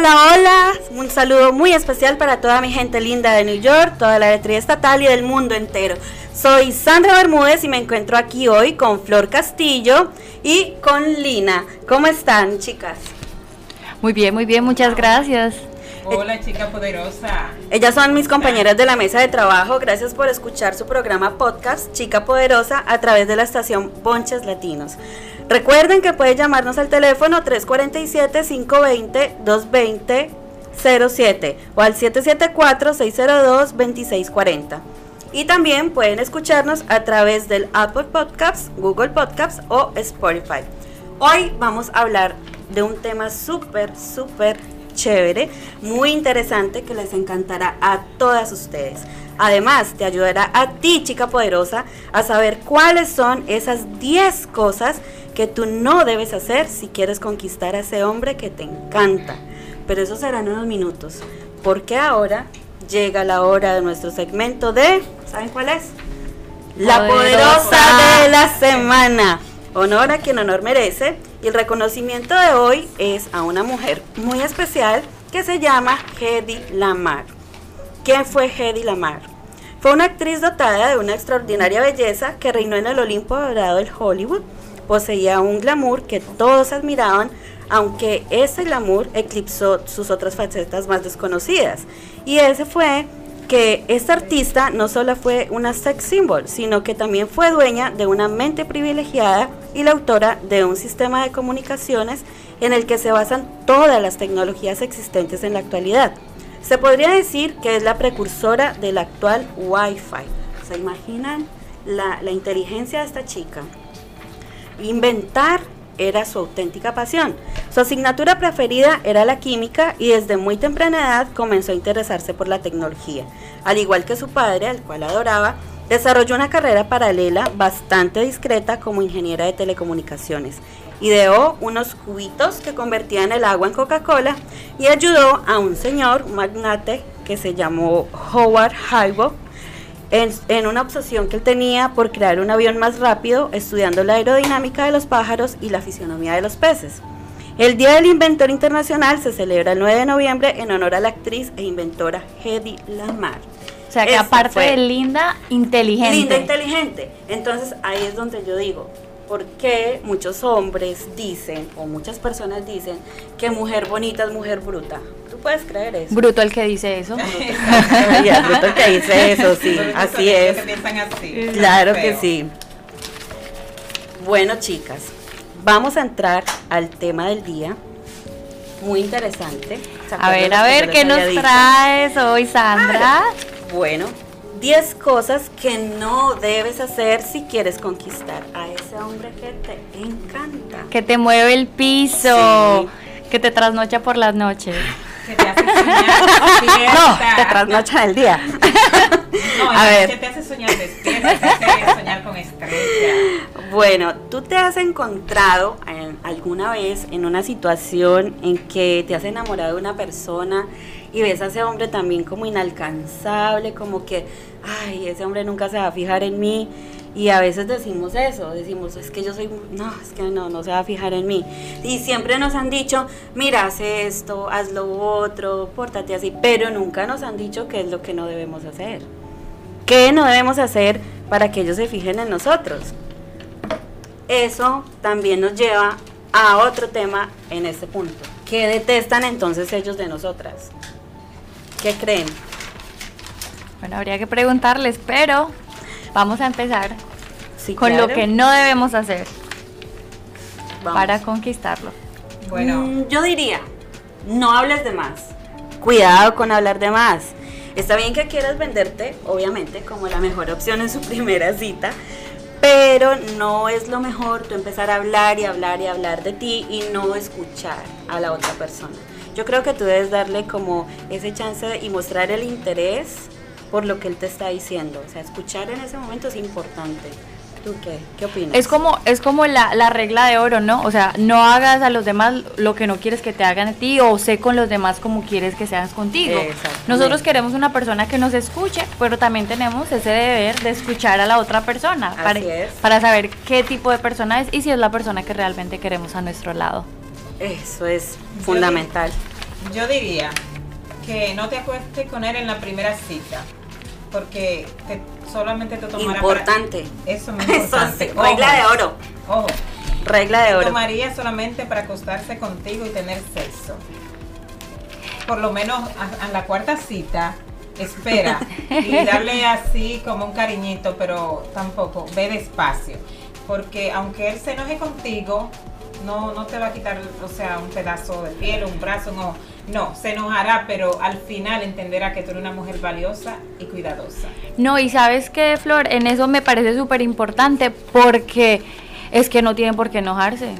hola, hola. Un saludo muy especial para toda mi gente linda de New York, toda la letrina estatal y del mundo entero. Soy Sandra Bermúdez y me encuentro aquí hoy con Flor Castillo y con Lina. ¿Cómo están, chicas? Muy bien, muy bien, muchas gracias. Hola, chica poderosa. Ellas son mis compañeras de la mesa de trabajo. Gracias por escuchar su programa podcast Chica Poderosa a través de la estación Bonches Latinos. Recuerden que pueden llamarnos al teléfono 347-520-220-07 o al 774-602-2640. Y también pueden escucharnos a través del Apple Podcasts, Google Podcasts o Spotify. Hoy vamos a hablar de un tema súper, súper chévere, muy interesante que les encantará a todas ustedes. Además, te ayudará a ti, chica poderosa, a saber cuáles son esas 10 cosas que tú no debes hacer si quieres conquistar a ese hombre que te encanta. Pero eso será en unos minutos, porque ahora llega la hora de nuestro segmento de, ¿saben cuál es? La poderosa de la semana. Honor a quien honor merece. Y el reconocimiento de hoy es a una mujer muy especial que se llama Hedy Lamar. ¿Quién fue Hedy Lamar? Fue una actriz dotada de una extraordinaria belleza que reinó en el Olimpo dorado del Hollywood. Poseía un glamour que todos admiraban, aunque ese glamour eclipsó sus otras facetas más desconocidas. Y ese fue que esta artista no solo fue una sex symbol, sino que también fue dueña de una mente privilegiada y la autora de un sistema de comunicaciones en el que se basan todas las tecnologías existentes en la actualidad. Se podría decir que es la precursora del actual Wi-Fi. ¿Se imaginan la, la inteligencia de esta chica? Inventar era su auténtica pasión. Su asignatura preferida era la química y desde muy temprana edad comenzó a interesarse por la tecnología. Al igual que su padre, al cual adoraba, desarrolló una carrera paralela bastante discreta como ingeniera de telecomunicaciones. Ideó unos cubitos que convertían el agua en Coca-Cola y ayudó a un señor, un magnate que se llamó Howard Halbach, en, una obsesión que él tenía por crear un avión más rápido, estudiando la aerodinámica de los pájaros y la fisionomía de los peces. El Día del Inventor Internacional se celebra el 9 de noviembre en honor a la actriz e inventora Hedy Lamar. O sea que aparte de linda, inteligente. Linda, inteligente. Entonces ahí es donde yo digo, ¿por qué muchos hombres dicen, o muchas personas dicen, que mujer bonita es mujer bruta? Puedes creer eso? Bruto el que dice eso. bruto el que dice eso, sí, así es. Claro que sí. Bueno, chicas, vamos a entrar al tema del día. Muy interesante. A ver, a ver, ¿qué nos traes hoy, Sandra? Ah, bueno, 10 cosas que no debes hacer si quieres conquistar a ese hombre que te encanta. Que te mueve el piso, que te trasnocha por las noches te hace soñar No, te trasnocha el día. no, a ver. ¿qué te hace soñar despierta? ¿Qué te hace soñar con estrella? Bueno, ¿tú te has encontrado alguna vez en una situación en que te has enamorado de una persona y ves a ese hombre también como inalcanzable, como que, ay, ese hombre nunca se va a fijar en mí? Y a veces decimos eso, decimos, es que yo soy, no, es que no, no se va a fijar en mí. Y siempre nos han dicho, mira, haz esto, haz lo otro, pórtate así, pero nunca nos han dicho qué es lo que no debemos hacer. ¿Qué no debemos hacer para que ellos se fijen en nosotros? Eso también nos lleva a otro tema en este punto. ¿Qué detestan entonces ellos de nosotras? ¿Qué creen? Bueno, habría que preguntarles, pero Vamos a empezar con lo que no debemos hacer para conquistarlo. Bueno, mm, yo diría, no hables de más. Cuidado con hablar de más. Está bien que quieras venderte, obviamente, como la mejor opción en su primera cita, pero no es lo mejor tú empezar a hablar y hablar y hablar de ti y no escuchar a la otra persona. Yo creo que tú debes darle como ese chance y mostrar el interés por lo que él te está diciendo. O sea, escuchar en ese momento es importante. ¿Tú qué? ¿Qué opinas? Es como, es como la, la, regla de oro, ¿no? O sea, no hagas a los demás lo que no quieres que te hagan a ti o sé con los demás como quieres que seas contigo. Nosotros queremos una persona que nos escuche, pero también tenemos ese deber de escuchar a la otra persona para, para saber qué tipo de persona es y si es la persona que realmente queremos a nuestro lado. Eso es fundamental. Yo diría que no te acuestes con él en la primera cita, porque solamente te tomará importante. Eso es importante. regla de oro. Ojo. Regla de oro. tomaría solamente para acostarse contigo y tener sexo. Por lo menos a, la cuarta cita, espera y darle así como un cariñito, pero tampoco, ve despacio. Porque aunque él se enoje contigo, no, no te va a quitar, o sea, un pedazo de piel, un brazo, no. No, se enojará, pero al final entenderá que tú eres una mujer valiosa y cuidadosa. No, y sabes que, Flor, en eso me parece súper importante porque es que no tienen por qué enojarse.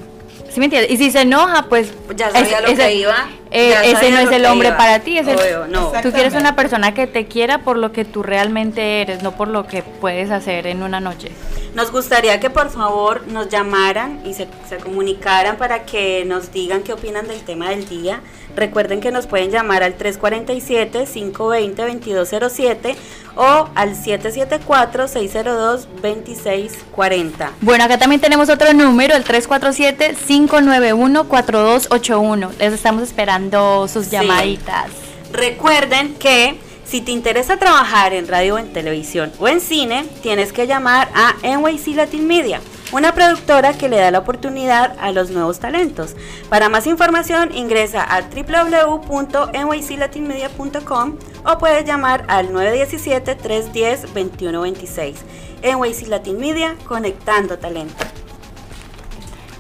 ¿Sí me entiendes? Y si se enoja, pues ya sabía lo que iba. Eh, ese no es el hombre para ti. Es no. Tú quieres una persona que te quiera por lo que tú realmente eres, no por lo que puedes hacer en una noche. Nos gustaría que por favor nos llamaran y se, se comunicaran para que nos digan qué opinan del tema del día. Recuerden que nos pueden llamar al 347-520-2207 o al 774-602-2640. Bueno, acá también tenemos otro número, el 347-591-4281. Les estamos esperando sus llamaditas. Recuerden que si te interesa trabajar en radio, en televisión o en cine, tienes que llamar a NYC Latin Media, una productora que le da la oportunidad a los nuevos talentos. Para más información ingresa a www.nyclatinmedia.com o puedes llamar al 917-310-2126. NYC Latin Media, conectando talento.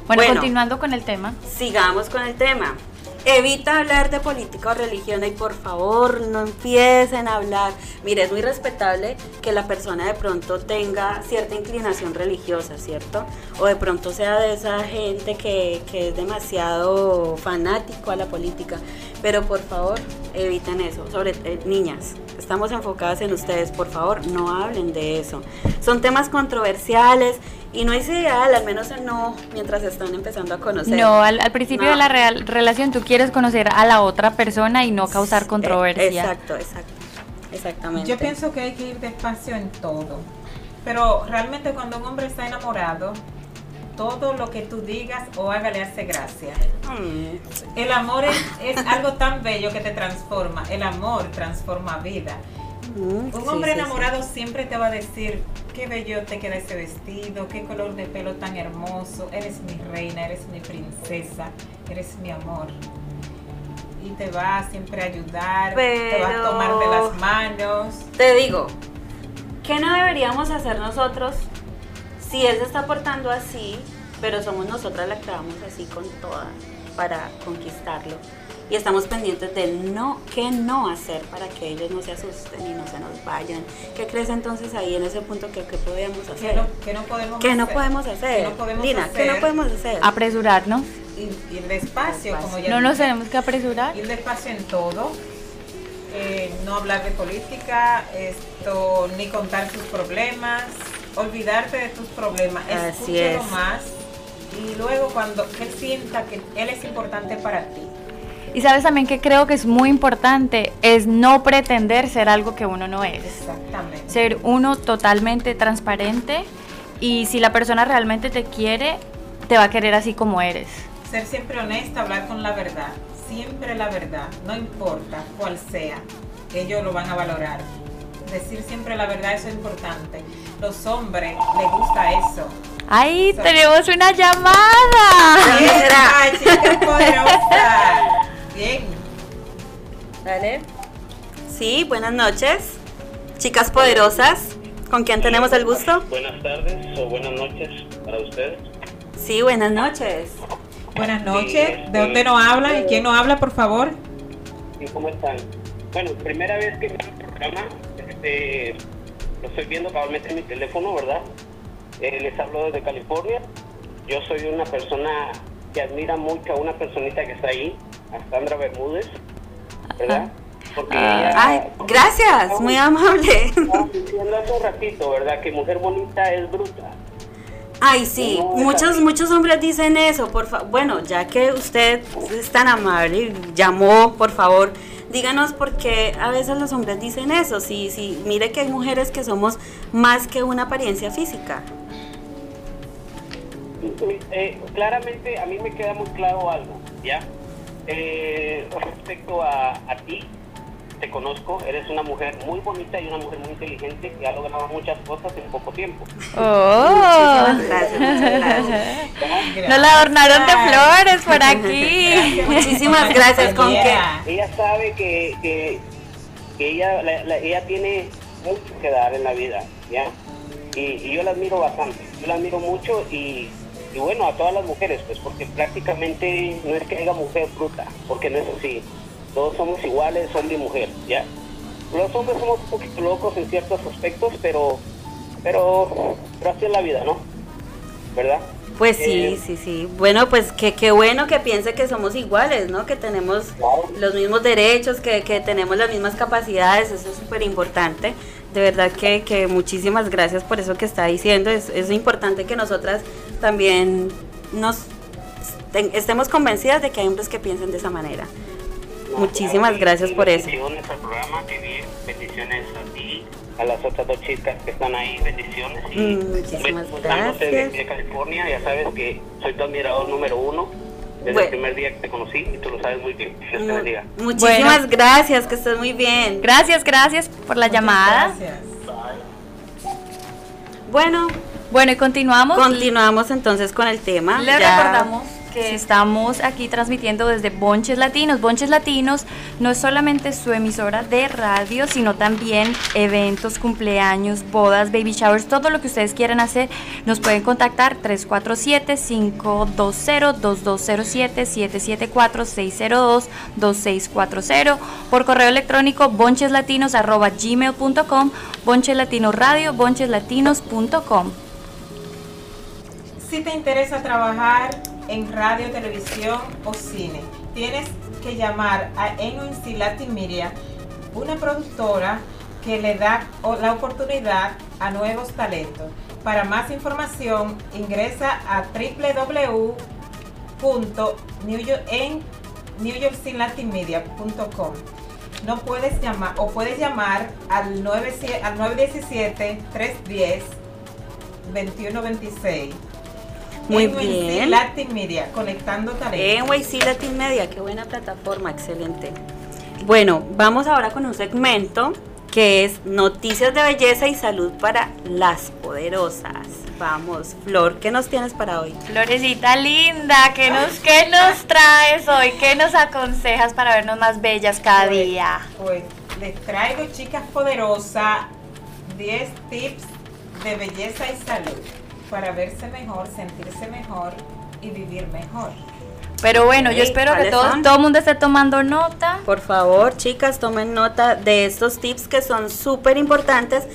bueno, continuando con el tema. Sigamos con el tema. Evita hablar de política o religión y por favor no empiecen a hablar. Mire, es muy respetable que la persona de pronto tenga cierta inclinación religiosa, ¿cierto? O de pronto sea de esa gente que, que es demasiado fanático a la política. Pero por favor, eviten eso. Sobre eh, niñas, estamos enfocadas en ustedes. Por favor, no hablen de eso. Son temas controversiales y no es ideal, al menos no mientras están empezando a conocer. No, al, principio de la real, relación tú quieres conocer a la otra persona y no causar controversia. Exacto, exacto. Exactamente. Yo pienso que hay que ir despacio en todo. Pero realmente cuando un hombre está enamorado, todo lo que tú digas o haga le hace gracia. Mm. El amor es, es algo tan bello que te transforma. El amor transforma vida. Un hombre enamorado siempre te va a decir, qué bello te queda ese vestido, qué color de pelo tan hermoso, eres mi reina, eres mi princesa, eres mi amor. Y te va siempre a ayudar, te va a tomar de las manos. Te digo, ¿qué no deberíamos hacer nosotros si él se está portando así, pero somos nosotras las que vamos así con toda para conquistarlo? Y estamos pendientes de no, qué no hacer para que ellos no se asusten y no se nos vayan. ¿Qué crees entonces ahí en ese punto que, podemos hacer? ¿Qué no, podemos ¿Qué hacer? no podemos hacer? ¿Qué no podemos hacer? ¿qué no podemos hacer? Apresurarnos. Ir, ir despacio, como ya No nos tenemos que apresurar. Ir despacio en todo. Eh, no hablar de política, esto, ni contar tus problemas, olvidarte de tus problemas, Así es. más y luego cuando él sienta que él es importante para ti, y sabes también que creo que es muy importante, es no pretender ser algo que uno no es. Exactamente. Ser uno totalmente transparente y si la persona realmente te quiere, te va a querer así como eres. Ser siempre honesta, hablar con la verdad, siempre la verdad, no importa cuál sea, ellos lo van a valorar. Decir siempre la verdad, eso es importante. Los hombres les gusta eso. ¡Ay, tenemos una llamada! ¡Ay, chica poderosa! Bien. Dale. Sí, buenas noches. Chicas poderosas, ¿con quién tenemos el gusto? Buenas tardes o buenas noches para ustedes. Sí, buenas noches. Buenas noches. ¿De dónde nos habla y quién nos habla, por favor? ¿Cómo están? Bueno, primera vez que me programa, este, lo estoy viendo cabalmente en mi teléfono, ¿verdad? Eh, les hablo desde California. Yo soy una persona que admira mucho a una personita que está ahí, a Sandra Bermúdez, ¿verdad? Porque ah. Ay, gracias, muy amable. diciendo hace un ratito, ¿verdad? Que mujer bonita es bruta. Ay, sí, muchos muchos hombres dicen eso, por bueno, ya que usted es tan amable y llamó, por favor, díganos por qué a veces los hombres dicen eso. Sí, sí, mire que hay mujeres que somos más que una apariencia física. Eh, claramente a mí me queda muy claro algo, ¿ya? Eh, respecto a, a ti, te conozco, eres una mujer muy bonita y una mujer muy inteligente que ha logrado muchas cosas en poco tiempo. Oh. Muchísimas gracias, muchas gracias. Nos la adornaron de flores por aquí. Muchísimas gracias, con que Ella sabe que, que, que ella, la- la- ella tiene mucho que dar en la vida, ¿ya? Y, y yo la admiro bastante, yo la admiro mucho y, y bueno, a todas las mujeres, pues porque prácticamente no es que haya mujer bruta, porque no es así. Todos somos iguales, hombre y mujer, ¿ya? Los hombres somos un poquito locos en ciertos aspectos, pero, pero, pero así es la vida, ¿no? ¿Verdad? Pues sí, Eh, sí, sí. Bueno, pues que qué bueno que piense que somos iguales, ¿no? Que tenemos Claro. los mismos derechos, que, que tenemos las mismas capacidades, eso es súper importante. De verdad que, que muchísimas gracias por eso que está diciendo. Es, es importante que nosotras también nos ten- estemos convencidas de que hay hombres que piensen de esa manera. No, Muchísimas claro, gracias y por eso. Bendiciones al programa, que bien. Bendiciones a ti, a las otras dos chicas que están ahí, bendiciones. Y Mm, muchísimas dándote de, gracias. de California, ya sabes que soy tu admirador número uno desde Bueno. el primer día que te conocí y tú lo sabes muy bien. Dios te bendiga. Muchísimas Bueno. gracias, que estés muy bien. Gracias, gracias por la llamada. Gracias. Bueno, Bueno, y continuamos. continuamos entonces con el tema. Les Ya- recordamos que estamos aquí transmitiendo desde Bonches Latinos. Bonches Latinos no es solamente su emisora de radio, sino también eventos, cumpleaños, bodas, baby showers, todo lo que ustedes quieran hacer. Nos pueden contactar 347-520-2207, 774-602-2640, por correo electrónico boncheslatinos.gmail.com, boncheslatinos radio, boncheslatinos.com. Si te interesa trabajar en radio, televisión o cine, tienes que llamar a NUNC Latin Media, una productora que le da la oportunidad a nuevos talentos. Para más información, ingresa a www.newyorklatinmedia.com. No puedes llamar o puedes llamar al 97 al 917 310 2126. Muy NUNC bien. Latin Media, conectando talentos. En YC Latin Media, qué buena plataforma, excelente. Bueno, vamos ahora con un segmento que es Noticias de Belleza y Salud para las Poderosas. Vamos, Flor, ¿qué nos tienes para hoy? Florecita linda, ¿qué nos, qué nos traes hoy? ¿Qué nos aconsejas para vernos más bellas cada Pues, día? Pues les traigo, chicas poderosas, 10 tips de belleza y salud para verse mejor, sentirse mejor y vivir mejor. Pero bueno, yo espero que ¿cuáles todo, son? todo el mundo esté tomando nota. Por favor, chicas, tomen nota de estos tips que son súper importantes.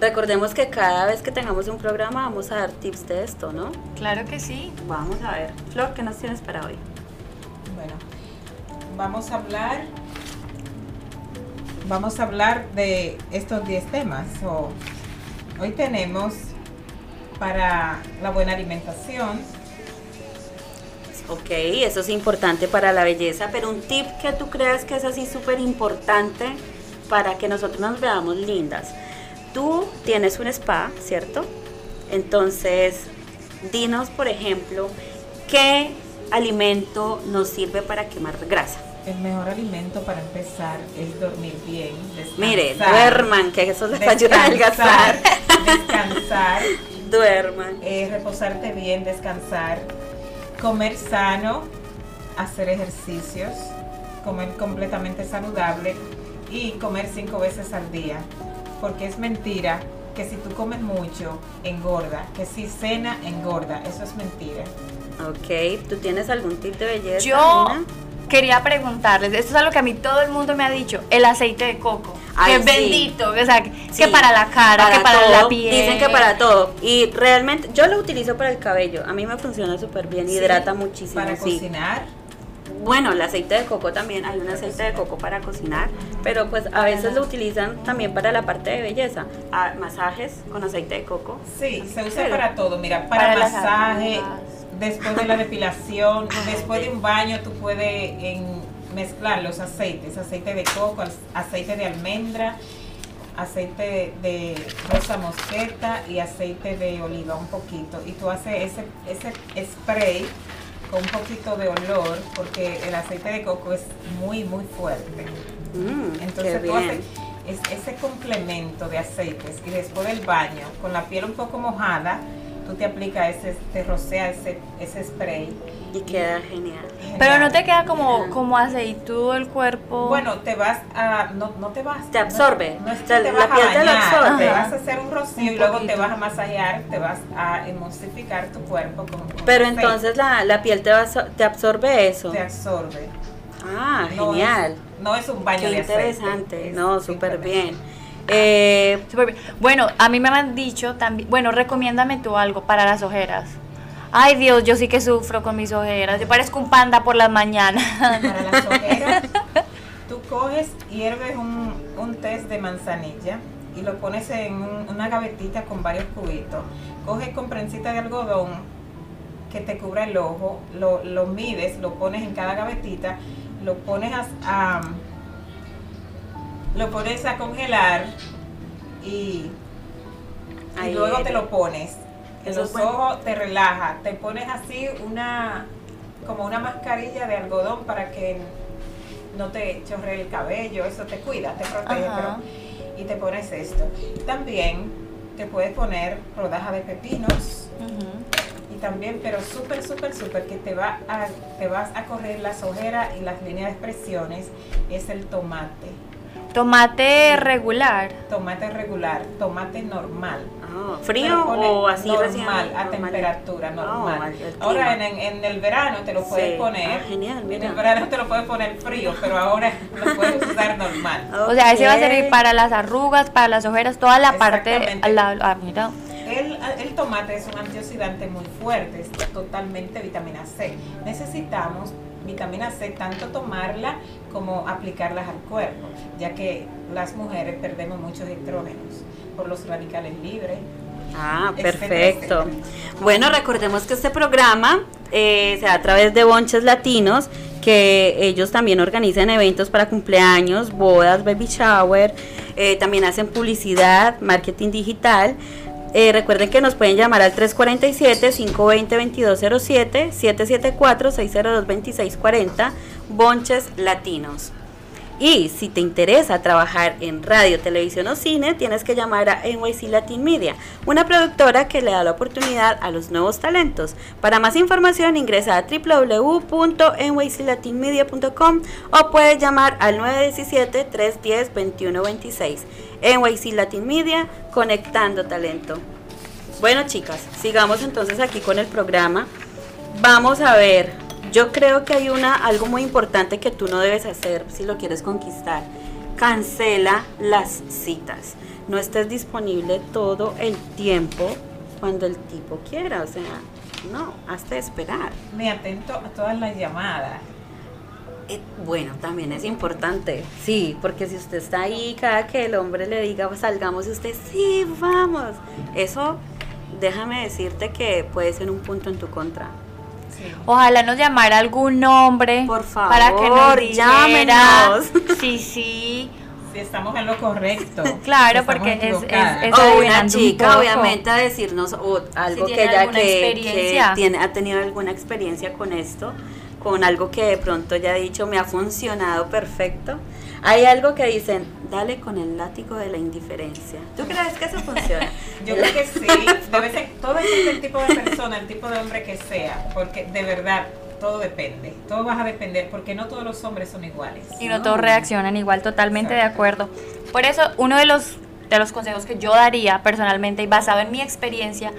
Recordemos que cada vez que tengamos un programa vamos a dar tips de esto, ¿no? Claro que sí. Vamos a ver. Flor, ¿qué nos tienes para hoy? Bueno, vamos a hablar vamos a hablar de estos 10 temas. So, hoy tenemos para la buena alimentación, Ok, eso es importante para la belleza, pero un tip que tú creas que es así súper importante para que nosotros nos veamos lindas. Tú tienes un spa, ¿cierto? Entonces, dinos, por ejemplo, qué alimento nos sirve para quemar grasa. el mejor alimento para empezar es dormir bien. Mire, duerman, que eso les ayuda a adelgazar. Descansar, Duerman. eh, reposarte bien, descansar, comer sano, hacer ejercicios, comer completamente saludable y comer cinco veces al día. Porque es mentira que si tú comes mucho, engorda, que si cena, engorda. Eso es mentira. Ok, ¿tú tienes algún tip de belleza? Yo Nina? quería preguntarles, esto es algo que a mí todo el mundo me ha dicho, el aceite de coco. Ay, que es sí. bendito, o sea, que para la cara, que para todo, la piel. Dicen que para todo. Y realmente, yo lo utilizo para el cabello. A mí me funciona súper bien, Sí, hidrata muchísimo. Para sí. cocinar, Bueno, el aceite de coco también, hay un aceite de coco para cocinar, pero pues a veces lo utilizan también para la parte de belleza. Masajes con aceite de coco. Sí, se usa Pero- para todo, mira, para, Para masaje, después de la depilación, después de un baño tú puedes en- mezclar los aceites, aceite de coco, aceite de almendra, aceite de rosa mosqueta y aceite de oliva un poquito y tú haces ese, ese spray con un poquito de olor, porque el aceite de coco es muy, muy fuerte. Mm, Entonces tú haces ese complemento de aceites y después del baño, con la piel un poco mojada, tú te aplicas ese, te rocea ese, ese spray. Y queda genial. Pero no te queda como, como aceitudo el cuerpo. Bueno, te vas a, no, no te vas. Te absorbe. No, es que te vas a bañar, te vas a hacer un rocío y luego te vas a masajear, te vas a emulsificar tu cuerpo con, Pero entonces la, la, piel te, va, te absorbe eso. Te absorbe. Ah, genial. no es un baño Qué de interesante. no, súper bien. Eh, bueno, a mí me han dicho también, bueno, recomiéndame tú algo para las ojeras. Ay Dios, yo sí que sufro con mis ojeras. Yo parezco un panda por las mañanas. Para las ojeras, tú coges, hierves un, un test de manzanilla y lo pones en una gavetita con varios cubitos. Coges con prensita de algodón que te cubra el ojo, lo, lo mides, lo pones en cada gavetita, lo pones a lo pones a congelar y, luego te lo pones. En los ojos te relaja, te pones así una como una mascarilla de algodón para que no te chorre el cabello, eso te cuida, te protege, y te pones esto. También te puedes poner rodaja de pepinos. Y también, pero súper, súper, súper, que te, va a, te vas a correr las ojeras y las líneas de expresiones, es el tomate. Tomate regular. Tomate regular, tomate normal. Ah, ¿Frío o así normal, a temperatura ah, normal. ahora en, en, el verano te lo puedes poner. Ah, genial, En el verano te lo puedes poner frío, pero ahora lo puedes usar normal. O sea, ese va a servir para las arrugas, para las ojeras, toda la parte. La, ah, mira. El, el, tomate es un antioxidante muy fuerte, es totalmente vitamina C. Necesitamos vitamina C, tanto tomarla como aplicarlas al cuerpo, ya que las mujeres perdemos muchos estrógenos por los radicales libres. Ah, perfecto. Bueno, recordemos que este programa eh, se da a través de Bonches Latinos, que ellos también organizan eventos para cumpleaños, bodas, baby shower, eh, también hacen publicidad, marketing digital. Eh, recuerden que nos pueden llamar al 347-520-2207, 774-602-2640, Bonches Latinos. Y si te interesa trabajar en radio, televisión o cine, tienes que llamar a NYC Latin Media, una productora que le da la oportunidad a los nuevos talentos. Para más información ingresa a www.nyclatinmedia.com o puedes llamar al 917-310-2126. NYC Latin Media, conectando talento. Bueno chicas, sigamos entonces aquí con el programa. Vamos a ver, yo creo que hay una algo muy importante que tú no debes hacer si lo quieres conquistar. Cancela las citas. No estés disponible todo el tiempo cuando el tipo quiera, o sea, no, hasta esperar. Me atento a todas las llamadas. Eh, bueno, también es importante, sí, porque si usted está ahí, cada que el hombre le diga salgamos y usted, sí, vamos, eso déjame decirte que puede ser un punto en tu contra. Ojalá nos llamara algún nombre Por favor, para que nos dijera. Sí, sí. Si estamos en lo correcto. Claro, porque es, es, o una chica, obviamente, a decirnos algo que ella que, tiene, ha tenido alguna experiencia con esto, con algo que de pronto ya ha dicho me ha funcionado perfecto. Hay algo que dicen, dale con el látigo de la indiferencia. ¿Tú crees que eso funciona? Yo creo que sí. Debe ser, todo es el tipo de persona, el tipo de hombre que sea, porque de verdad todo depende. Todo va a depender porque no todos los hombres son iguales. Y no, todos reaccionan igual, totalmente de acuerdo. Por eso, uno de los de los consejos que yo daría personalmente y basado en mi experiencia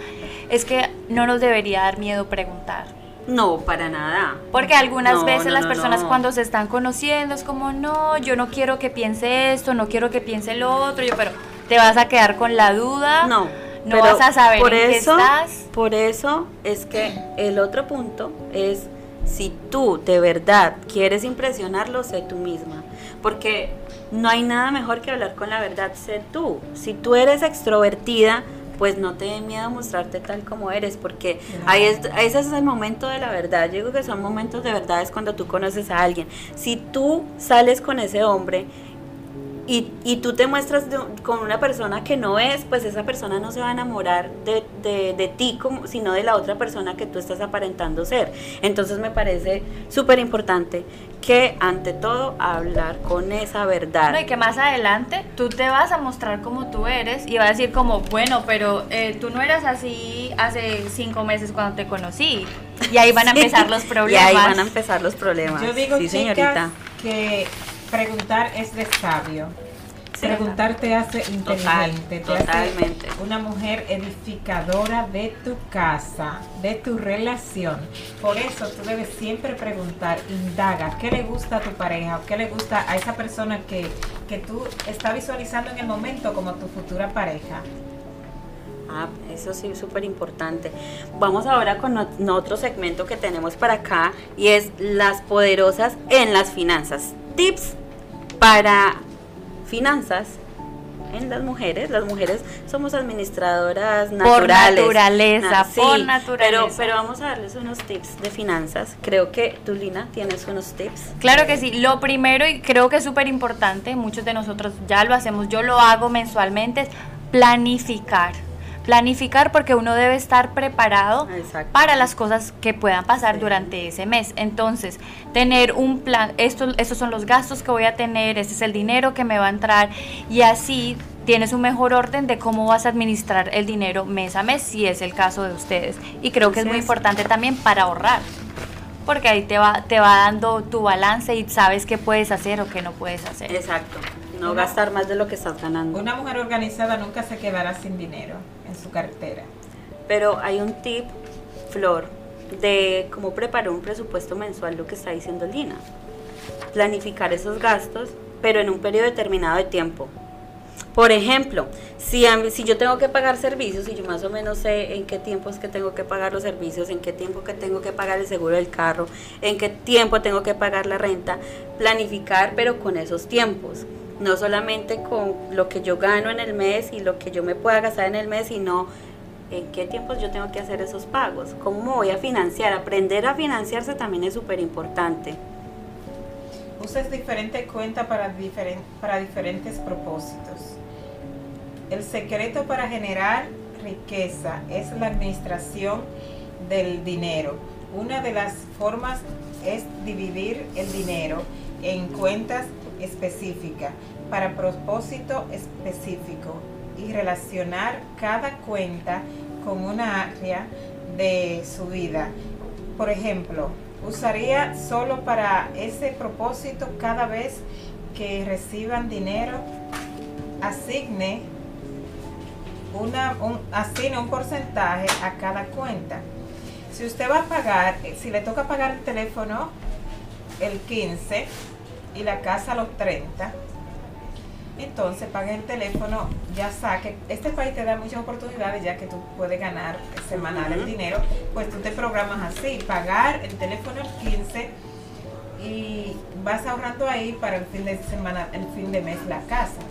es que no nos debería dar miedo preguntar no, para nada. Porque algunas veces las personas cuando se están conociendo es como, no, yo no quiero que piense esto, no quiero que piense lo otro, yo, pero te vas a quedar con la duda. No. No vas a saber por en eso, qué estás. Por eso es que el otro punto es si tú de verdad quieres impresionarlo, sé tú misma. Porque no hay nada mejor que hablar con la verdad, sé tú. Si tú eres extrovertida, pues no te dé miedo mostrarte tal como eres, porque ahí es, ese es el momento de la verdad. Yo digo que son momentos de verdad, es cuando tú conoces a alguien. Si tú sales con ese hombre y, y tú te muestras con una persona que no es, pues esa persona no se va a enamorar de, de, de ti, como, sino de la otra persona que tú estás aparentando ser. Entonces me parece súper importante que ante todo hablar con esa verdad. No, y que más adelante tú te vas a mostrar como tú eres y vas a decir como, bueno, pero eh, tú no eras así hace cinco meses cuando te conocí. Y ahí van a empezar los problemas. Y ahí van a empezar los problemas. Yo digo, sí, señorita. que preguntar es de sabio. Preguntar te hace inteligente, te hace una mujer edificadora de tu casa, de tu relación. Por eso tú debes siempre preguntar, indaga, ¿qué le gusta a tu pareja qué le gusta a esa persona que, que tú estás visualizando en el momento como tu futura pareja? Ah, eso sí súper importante. Vamos ahora con otro segmento que tenemos para acá y es las poderosas en las finanzas. Tips para finanzas en las mujeres. Las mujeres somos administradoras naturales. Por naturaleza, por naturaleza. Pero, pero vamos a darles unos tips de finanzas. Creo que tú, Lina, tienes unos tips. Claro que sí. Lo primero, y creo que es súper importante, muchos de nosotros ya lo hacemos, yo lo hago mensualmente, es planificar planificar porque uno debe estar preparado para las cosas que puedan pasar durante ese mes. Entonces, tener un plan, estos, estos son los gastos que voy a tener, este es el dinero que me va a entrar y así tienes un mejor orden de cómo vas a administrar el dinero mes a mes, si es el caso de ustedes. Y creo que es muy importante también para ahorrar, porque ahí te va, te va dando tu balance y sabes qué puedes hacer o qué no puedes hacer. Exacto, no gastar más de lo que estás ganando. Una mujer organizada nunca se quedará sin dinero su cartera. Pero hay un tip, Flor, de cómo preparar un presupuesto mensual, lo que está diciendo Lina. Planificar esos gastos, pero en un periodo determinado de tiempo. Por ejemplo, si, si yo tengo que pagar servicios y yo más o menos sé en qué tiempo es que tengo que pagar los servicios, en qué tiempo que tengo que pagar el seguro del carro, en qué tiempo tengo que pagar la renta, planificar pero con esos tiempos no solamente con lo que yo gano en el mes y lo que yo me pueda gastar en el mes, sino en qué tiempos yo tengo que hacer esos pagos, cómo voy a financiar. Aprender a financiarse también es súper importante. Usas diferente cuenta para, para diferentes propósitos. El secreto para generar riqueza es la administración del dinero. Una de las formas es dividir el dinero en cuentas específica para propósito específico y relacionar cada cuenta con una área de su vida. Por ejemplo, usaría solo para ese propósito cada vez que reciban dinero, asigne una, un, asigne un porcentaje a cada cuenta. Si usted va a pagar, si le toca pagar el teléfono el 15, y la casa a los 30, entonces paga el teléfono, ya saque. Este país te da muchas oportunidades ya que tú puedes ganar semanal el dinero, pues tú te programas así, pagar el teléfono el 15 y vas ahorrando ahí para el fin de semana, el fin de mes la casa.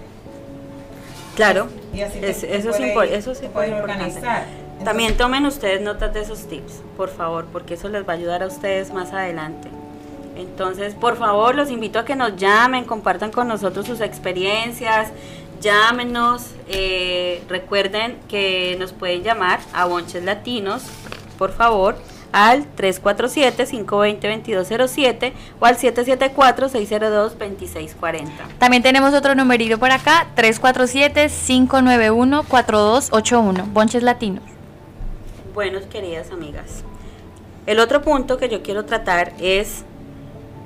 Claro, y así eso, eso sí puede organizar. También tomen ustedes notas de esos tips, por favor, porque eso les va a ayudar a ustedes más adelante. Entonces, por favor, los invito a que nos llamen, compartan con nosotros sus experiencias, llámenos, eh, recuerden que nos pueden llamar a Bonches Latinos, por favor, al 347-520-2207 o al 774-602-2640. También tenemos otro numerito por acá, 347-591-4281, Bonches Latinos. Bueno, queridas amigas, el otro punto que yo quiero tratar es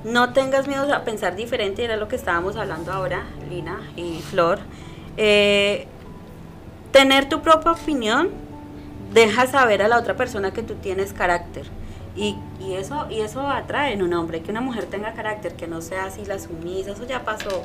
no tengas miedo a pensar diferente, era lo que estábamos hablando ahora, Lina y Flor. Eh, tener tu propia opinión deja saber a la otra persona que tú tienes carácter. Y, y, eso y eso atrae en un hombre, que una mujer tenga carácter, que no sea así la sumisa, eso ya pasó.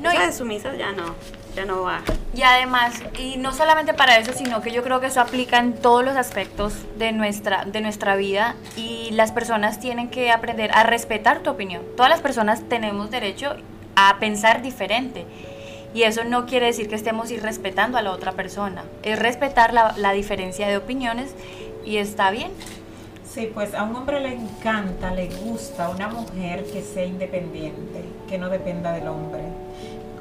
No, de sumisa ya no, ya no va. Y además, y no solamente para eso, sino que yo creo que eso aplica en todos los aspectos de nuestra, de nuestra vida y las personas tienen que aprender a respetar tu opinión. Todas las personas tenemos derecho a pensar diferente. Y eso no quiere decir que estemos irrespetando a la otra persona. Es respetar la, la diferencia de opiniones y está bien. Sí, pues a un hombre le encanta, le gusta una mujer que sea independiente, que no dependa del hombre,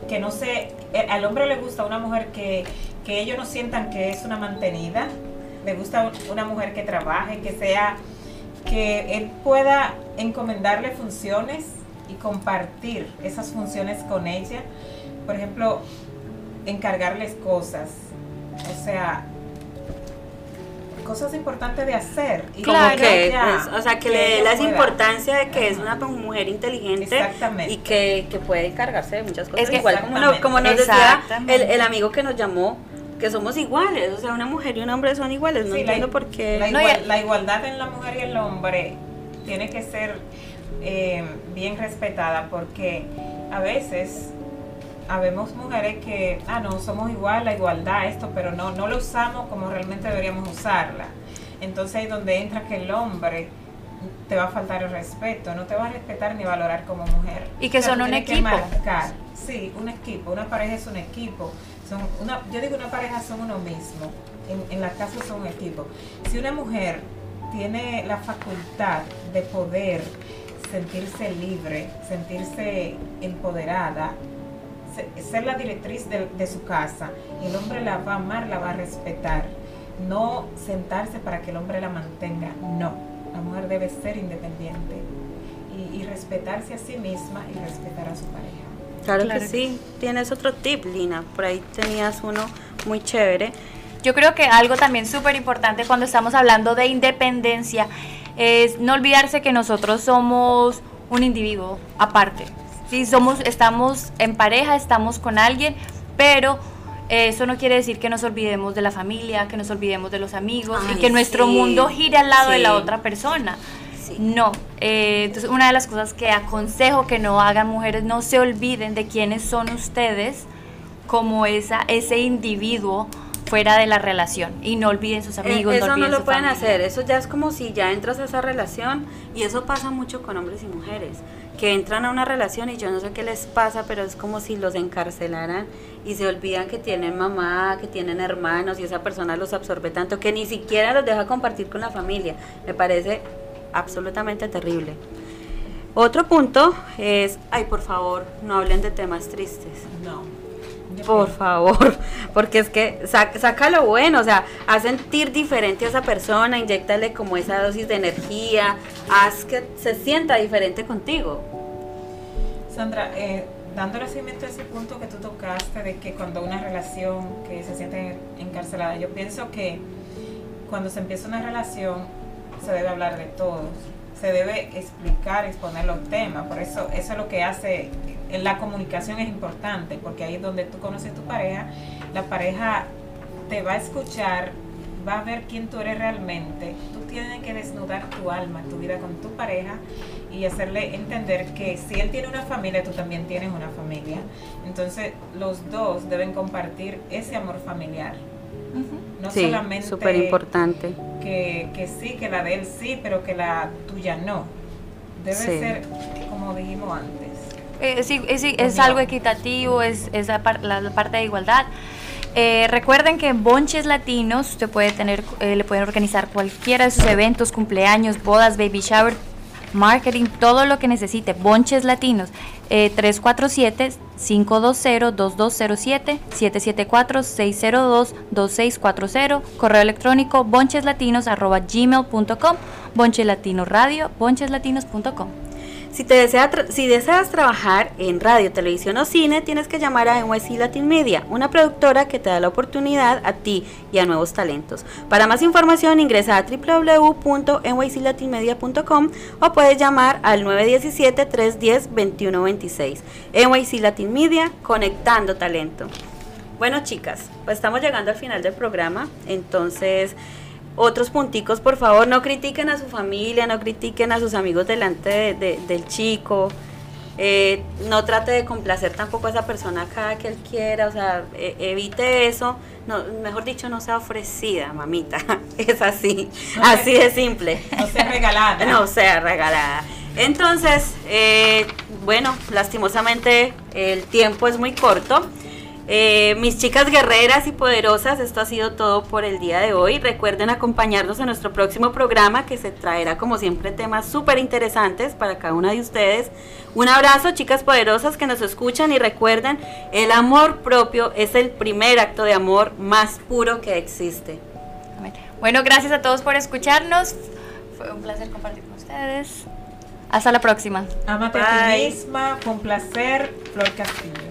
que no se, eh, al hombre le gusta una mujer que, que ellos no sientan que es una mantenida, le gusta una mujer que trabaje, que sea, que él pueda encomendarle funciones y compartir esas funciones con ella. Por ejemplo, encargarles cosas. O sea, cosas importantes de hacer. Y claro, que, o sea, que, le dé la importancia de que es una mujer inteligente y que, que, puede encargarse de muchas cosas. Igual como, nos decía el, el, amigo que nos llamó, que somos iguales, o sea, una mujer y un hombre son iguales, no entiendo por qué. La, igualdad en la mujer y el hombre tiene que ser eh, bien respetada porque a veces habemos mujeres que, ah, no, somos igual, la igualdad, esto, pero no, no lo usamos como realmente deberíamos usarla. Entonces ahí donde entra que el hombre te va a faltar el respeto, no te va a respetar ni valorar como mujer. Y que son un equipo. Sí, un equipo, una pareja es un equipo. Son una, yo digo una pareja son uno mismo, en, en la casa son un equipo. Si una mujer tiene la facultad de poder sentirse libre, sentirse empoderada, ser la directriz de, su casa. El hombre la va a amar, la va a respetar. No sentarse para que el hombre la mantenga. No. La mujer debe ser independiente y, respetarse a sí misma y respetar a su pareja. Claro, que sí. Tienes otro tip, Lina. Por ahí tenías uno muy chévere. Yo creo que algo también súper importante cuando estamos hablando de independencia es no olvidarse que nosotros somos un individuo aparte. Si somos, estamos en pareja, estamos con alguien, pero eso no quiere decir que nos olvidemos de la familia, que nos olvidemos de los amigos y que nuestro mundo gire al lado de la otra persona. No, eh, entonces una de las cosas que aconsejo que no hagan mujeres, no se olviden de quiénes son ustedes como esa, ese individuo fuera de la relación. Y no olviden sus eh, amigos. eso no, lo pueden hacer, eso ya es como si ya entras a esa relación y eso pasa mucho con hombres y mujeres que entran a una relación y yo no sé qué les pasa, pero es como si los encarcelaran y se olvidan que tienen mamá, que tienen hermanos y esa persona los absorbe tanto que ni siquiera los deja compartir con la familia. Me parece absolutamente terrible. Otro punto es, ay, por favor, no hablen de temas tristes. No. Por favor, porque es que saca, lo bueno, o sea, haz sentir diferente a esa persona, inyectale como esa dosis de energía, haz que se sienta diferente contigo. Sandra, eh, dándole seguimiento a ese punto que tú tocaste de que cuando una relación que se siente encarcelada, yo pienso que cuando se empieza una relación se debe hablar de todo, se debe explicar, exponer los temas, por eso eso es lo que hace la comunicación es importante porque ahí es donde tú conoces tu pareja, la pareja te va a escuchar, va a ver quién tú eres realmente. Tú tienes que desnudar tu alma, tu vida con tu pareja y hacerle entender que si él tiene una familia, tú también tienes una familia. Entonces los dos deben compartir ese amor familiar. No solamente súper importante. Que, que sí, que la de él sí, pero que la tuya no. Debe ser como dijimos antes eh, sí, es, algo equitativo, es, la, parte de igualdad. Eh, recuerden que en Bonches Latinos usted puede tener, eh, le pueden organizar cualquiera de sus eventos, cumpleaños, bodas, baby shower, marketing, todo lo que necesite. Bonches Latinos, 347-520-2207, 774-602-2640, correo electrónico boncheslatinos.gmail.com, Bonches Latino Radio, boncheslatinos.com. Si, te desea si deseas trabajar en radio, televisión o cine, tienes que llamar a NYC Latin Media, una productora que te da la oportunidad a ti y a nuevos talentos. Para más información ingresa a www.nyclatinmedia.com o puedes llamar al 917-310-2126. NYC Latin Media, conectando talento. Bueno chicas, pues estamos llegando al final del programa, entonces otros punticos, por favor, no critiquen a su familia, no critiquen a sus amigos delante del chico, eh, no trate de complacer tampoco a esa persona cada que él quiera, o sea, e, evite eso, no, mejor dicho, no sea ofrecida, mamita, es así, así de simple. No sea regalada. no sea regalada. Entonces, eh, bueno, lastimosamente el tiempo es muy corto. Eh, mis chicas guerreras y poderosas, esto ha sido todo por el día de hoy. Recuerden acompañarnos en nuestro próximo programa que se traerá como siempre temas súper interesantes para cada una de ustedes. Un abrazo, chicas poderosas que nos escuchan y recuerden, el amor propio es el primer acto de amor más puro que existe. Bueno, gracias a todos por escucharnos. Fue un placer compartir con ustedes. Hasta la próxima. Amate a ti misma. Fue un placer. Flor Castillo.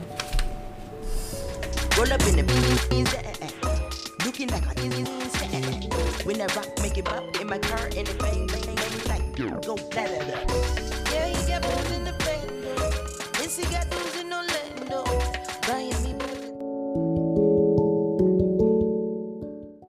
Roll up in the beans, eh, eh, eh. looking like a insect. When I rock, make it pop in my car, and it bang, bang, bang, like go da da da. Yeah, he got balls in the band, and she got the